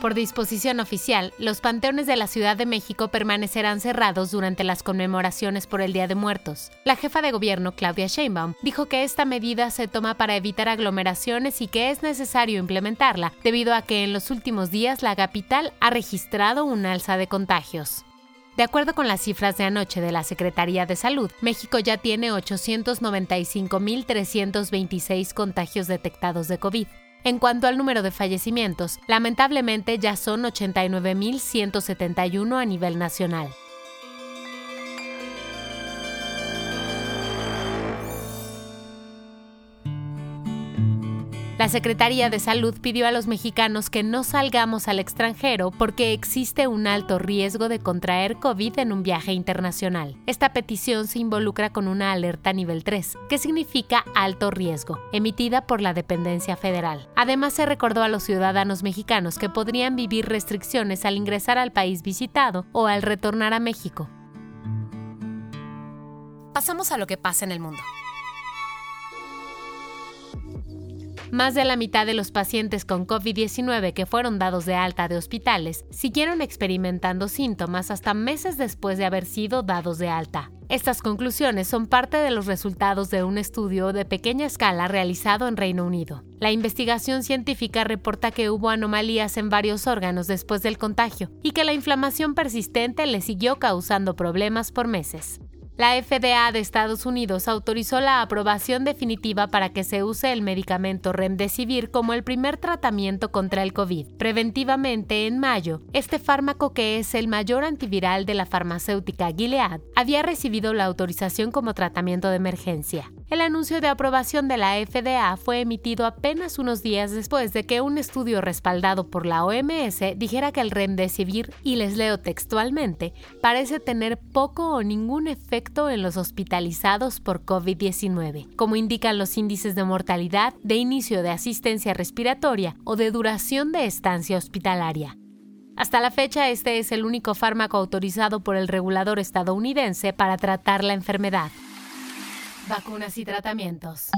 Por disposición oficial, los panteones de la Ciudad de México permanecerán cerrados durante las conmemoraciones por el Día de Muertos. La jefa de gobierno, Claudia Sheinbaum, dijo que esta medida se toma para evitar aglomeraciones y que es necesario implementarla debido a que en los últimos días la capital ha registrado un alza de contagios. De acuerdo con las cifras de anoche de la Secretaría de Salud, México ya tiene 895.326 contagios detectados de COVID. En cuanto al número de fallecimientos, lamentablemente ya son 89.171 a nivel nacional. La Secretaría de Salud pidió a los mexicanos que no salgamos al extranjero porque existe un alto riesgo de contraer COVID en un viaje internacional. Esta petición se involucra con una alerta nivel 3, que significa alto riesgo, emitida por la dependencia federal. Además, se recordó a los ciudadanos mexicanos que podrían vivir restricciones al ingresar al país visitado o al retornar a México. Pasamos a lo que pasa en el mundo. Más de la mitad de los pacientes con COVID-19 que fueron dados de alta de hospitales siguieron experimentando síntomas hasta meses después de haber sido dados de alta. Estas conclusiones son parte de los resultados de un estudio de pequeña escala realizado en Reino Unido. La investigación científica reporta que hubo anomalías en varios órganos después del contagio y que la inflamación persistente le siguió causando problemas por meses. La FDA de Estados Unidos autorizó la aprobación definitiva para que se use el medicamento Remdesivir como el primer tratamiento contra el COVID. Preventivamente, en mayo, este fármaco, que es el mayor antiviral de la farmacéutica Gilead, había recibido la autorización como tratamiento de emergencia. El anuncio de aprobación de la FDA fue emitido apenas unos días después de que un estudio respaldado por la OMS dijera que el Remdesivir, y les leo textualmente, parece tener poco o ningún efecto en los hospitalizados por COVID-19, como indican los índices de mortalidad, de inicio de asistencia respiratoria o de duración de estancia hospitalaria. Hasta la fecha, este es el único fármaco autorizado por el regulador estadounidense para tratar la enfermedad. Vacunas y tratamientos.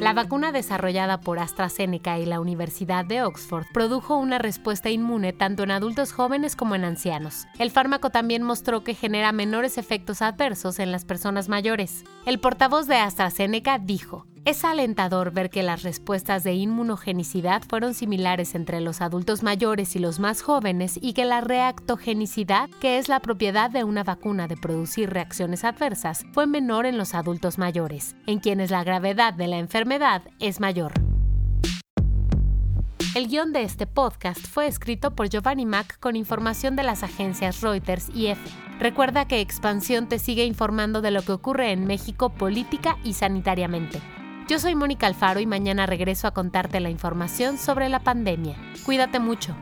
La vacuna desarrollada por AstraZeneca y la Universidad de Oxford produjo una respuesta inmune tanto en adultos jóvenes como en ancianos. El fármaco también mostró que genera menores efectos adversos en las personas mayores. El portavoz de AstraZeneca dijo, es alentador ver que las respuestas de inmunogenicidad fueron similares entre los adultos mayores y los más jóvenes y que la reactogenicidad, que es la propiedad de una vacuna de producir reacciones adversas, fue menor en los adultos mayores, en quienes la gravedad de la enfermedad es mayor. El guion de este podcast fue escrito por Giovanni Mac con información de las agencias Reuters y EFE. Recuerda que Expansión te sigue informando de lo que ocurre en México política y sanitariamente. Yo soy Mónica Alfaro y mañana regreso a contarte la información sobre la pandemia. Cuídate mucho.